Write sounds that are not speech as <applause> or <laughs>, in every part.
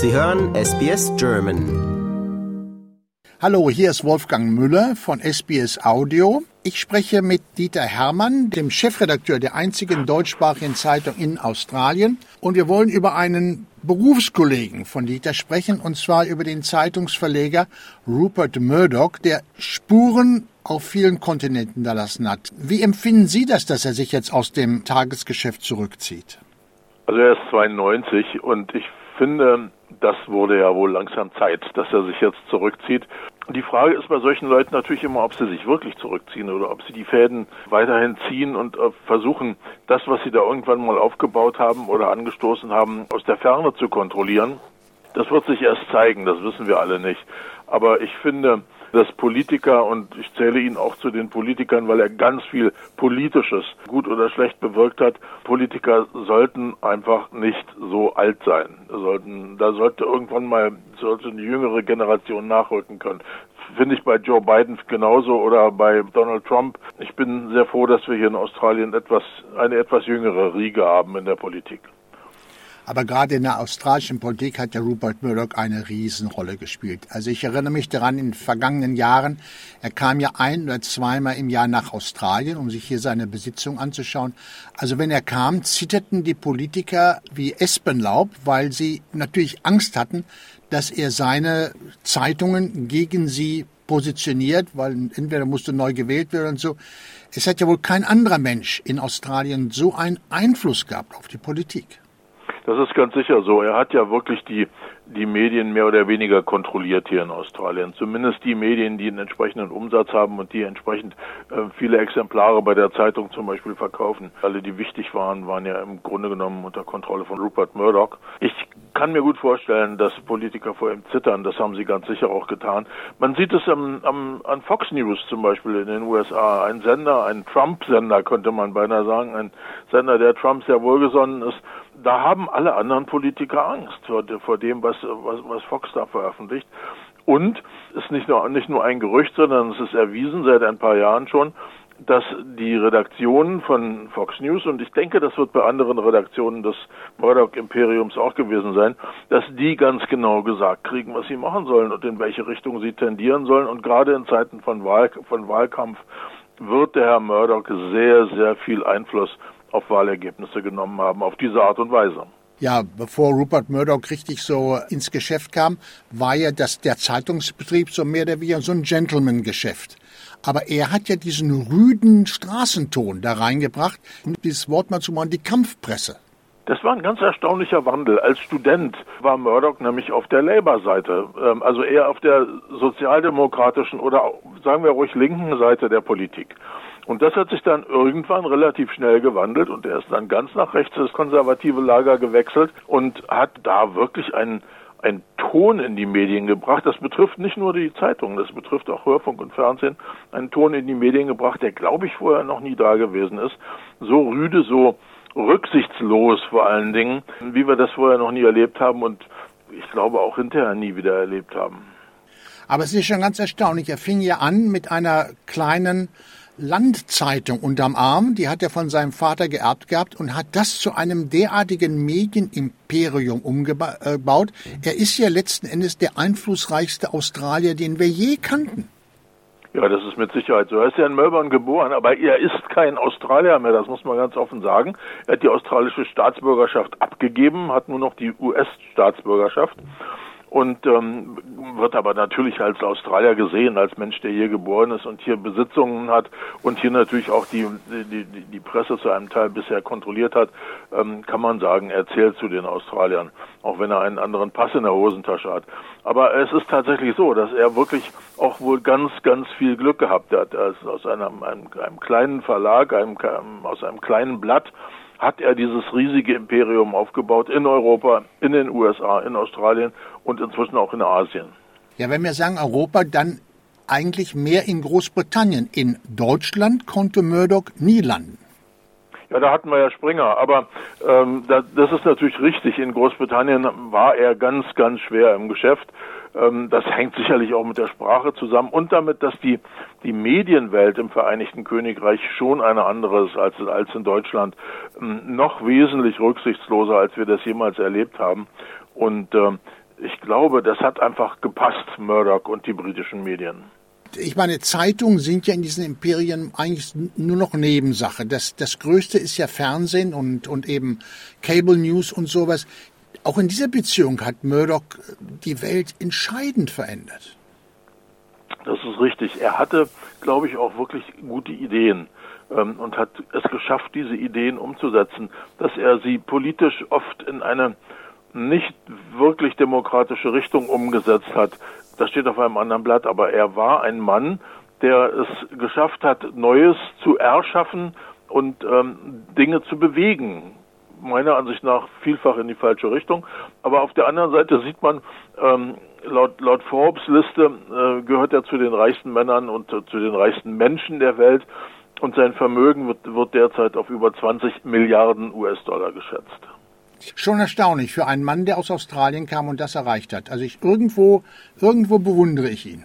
Sie hören SBS German. Hallo, hier ist Wolfgang Müller von SBS Audio. Ich spreche mit Dieter Hermann, dem Chefredakteur der einzigen deutschsprachigen Zeitung in Australien. Und wir wollen über einen Berufskollegen von Dieter sprechen, und zwar über den Zeitungsverleger Rupert Murdoch, der Spuren auf vielen Kontinenten hinterlassen hat. Wie empfinden Sie das, dass er sich jetzt aus dem Tagesgeschäft zurückzieht? Also er ist 92 und ich finde, das wurde ja wohl langsam Zeit, dass er sich jetzt zurückzieht. Die Frage ist bei solchen Leuten natürlich immer, ob sie sich wirklich zurückziehen oder ob sie die Fäden weiterhin ziehen und äh, versuchen, das, was sie da irgendwann mal aufgebaut haben oder angestoßen haben, aus der Ferne zu kontrollieren. Das wird sich erst zeigen, das wissen wir alle nicht. Aber ich finde, dass Politiker, und ich zähle ihn auch zu den Politikern, weil er ganz viel Politisches gut oder schlecht bewirkt hat, Politiker sollten einfach nicht so alt sein. Sollten, da sollte irgendwann mal sollte eine jüngere Generation nachrücken können finde ich bei Joe Biden genauso oder bei Donald Trump. Ich bin sehr froh, dass wir hier in Australien etwas, eine etwas jüngere Riege haben in der Politik. Aber gerade in der australischen Politik hat der Rupert Murdoch eine Riesenrolle gespielt. Also ich erinnere mich daran, in vergangenen Jahren, er kam ja ein oder zweimal im Jahr nach Australien, um sich hier seine Besitzung anzuschauen. Also wenn er kam, zitterten die Politiker wie Espenlaub, weil sie natürlich Angst hatten, dass er seine Zeitungen gegen sie positioniert, weil entweder musste neu gewählt werden und so. Es hat ja wohl kein anderer Mensch in Australien so einen Einfluss gehabt auf die Politik. Das ist ganz sicher so. Er hat ja wirklich die, die Medien mehr oder weniger kontrolliert hier in Australien. Zumindest die Medien, die einen entsprechenden Umsatz haben und die entsprechend äh, viele Exemplare bei der Zeitung zum Beispiel verkaufen. Alle, die wichtig waren, waren ja im Grunde genommen unter Kontrolle von Rupert Murdoch. Ich kann mir gut vorstellen, dass Politiker vor ihm zittern. Das haben sie ganz sicher auch getan. Man sieht es am, am, an Fox News zum Beispiel in den USA. Ein Sender, ein Trump-Sender könnte man beinahe sagen, ein Sender, der Trump sehr wohlgesonnen ist, da haben alle anderen Politiker Angst vor, vor dem, was, was, was Fox da veröffentlicht. Und es ist nicht nur, nicht nur ein Gerücht, sondern es ist erwiesen seit ein paar Jahren schon, dass die Redaktionen von Fox News, und ich denke, das wird bei anderen Redaktionen des Murdoch-Imperiums auch gewesen sein, dass die ganz genau gesagt kriegen, was sie machen sollen und in welche Richtung sie tendieren sollen. Und gerade in Zeiten von, Wahl, von Wahlkampf wird der Herr Murdoch sehr, sehr viel Einfluss auf Wahlergebnisse genommen haben, auf diese Art und Weise. Ja, bevor Rupert Murdoch richtig so ins Geschäft kam, war ja das, der Zeitungsbetrieb so mehr oder weniger so ein Gentleman-Geschäft. Aber er hat ja diesen rüden Straßenton da reingebracht, um dieses Wort mal zu machen, die Kampfpresse. Das war ein ganz erstaunlicher Wandel. Als Student war Murdoch nämlich auf der Labour-Seite, ähm, also eher auf der sozialdemokratischen oder sagen wir ruhig linken Seite der Politik. Und das hat sich dann irgendwann relativ schnell gewandelt und er ist dann ganz nach rechts das konservative Lager gewechselt und hat da wirklich einen einen Ton in die Medien gebracht. Das betrifft nicht nur die Zeitungen, das betrifft auch Hörfunk und Fernsehen. Einen Ton in die Medien gebracht, der, glaube ich, vorher noch nie da gewesen ist. So rüde, so rücksichtslos vor allen Dingen, wie wir das vorher noch nie erlebt haben und ich glaube auch hinterher nie wieder erlebt haben. Aber es ist schon ganz erstaunlich. Er fing ja an mit einer kleinen Landzeitung unterm Arm, die hat er von seinem Vater geerbt gehabt und hat das zu einem derartigen Medienimperium umgebaut. Er ist ja letzten Endes der einflussreichste Australier, den wir je kannten. Ja, das ist mit Sicherheit so. Er ist ja in Melbourne geboren, aber er ist kein Australier mehr, das muss man ganz offen sagen. Er hat die australische Staatsbürgerschaft abgegeben, hat nur noch die US-Staatsbürgerschaft und ähm, wird aber natürlich als Australier gesehen, als Mensch, der hier geboren ist und hier Besitzungen hat und hier natürlich auch die, die, die Presse zu einem Teil bisher kontrolliert hat, ähm, kann man sagen, er zählt zu den Australiern, auch wenn er einen anderen Pass in der Hosentasche hat. Aber es ist tatsächlich so, dass er wirklich auch wohl ganz, ganz viel Glück gehabt hat. Er ist aus einem, einem, einem kleinen Verlag, einem, aus einem kleinen Blatt, hat er dieses riesige Imperium aufgebaut in Europa, in den USA, in Australien und inzwischen auch in Asien. Ja, wenn wir sagen Europa, dann eigentlich mehr in Großbritannien. In Deutschland konnte Murdoch nie landen. Ja, da hatten wir ja Springer, aber ähm, da, das ist natürlich richtig. In Großbritannien war er ganz, ganz schwer im Geschäft. Ähm, das <laughs> hängt sicherlich auch mit der Sprache zusammen und damit, dass die, die Medienwelt im Vereinigten Königreich schon eine andere ist als, als in Deutschland. Ähm, noch wesentlich rücksichtsloser, als wir das jemals erlebt haben. Und ähm, ich glaube, das hat einfach gepasst, Murdoch und die britischen Medien. Ich meine, Zeitungen sind ja in diesen Imperien eigentlich nur noch Nebensache. Das, das Größte ist ja Fernsehen und, und eben Cable News und sowas. Auch in dieser Beziehung hat Murdoch die Welt entscheidend verändert. Das ist richtig. Er hatte, glaube ich, auch wirklich gute Ideen ähm, und hat es geschafft, diese Ideen umzusetzen, dass er sie politisch oft in eine nicht wirklich demokratische Richtung umgesetzt hat. Das steht auf einem anderen Blatt, aber er war ein Mann, der es geschafft hat, Neues zu erschaffen und ähm, Dinge zu bewegen. Meiner Ansicht nach vielfach in die falsche Richtung. Aber auf der anderen Seite sieht man, ähm, laut, laut Forbes Liste äh, gehört er zu den reichsten Männern und äh, zu den reichsten Menschen der Welt. Und sein Vermögen wird, wird derzeit auf über 20 Milliarden US-Dollar geschätzt. Schon erstaunlich für einen Mann, der aus Australien kam und das erreicht hat. Also ich irgendwo, irgendwo bewundere ich ihn.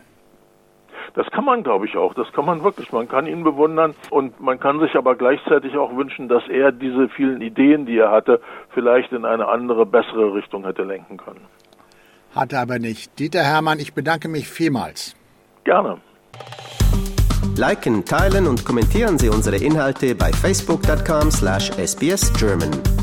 Das kann man, glaube ich, auch. Das kann man wirklich. Man kann ihn bewundern und man kann sich aber gleichzeitig auch wünschen, dass er diese vielen Ideen, die er hatte, vielleicht in eine andere, bessere Richtung hätte lenken können. Hatte aber nicht. Dieter Hermann, ich bedanke mich vielmals. Gerne. Liken, teilen und kommentieren Sie unsere Inhalte bei facebook.com/sbsgerman.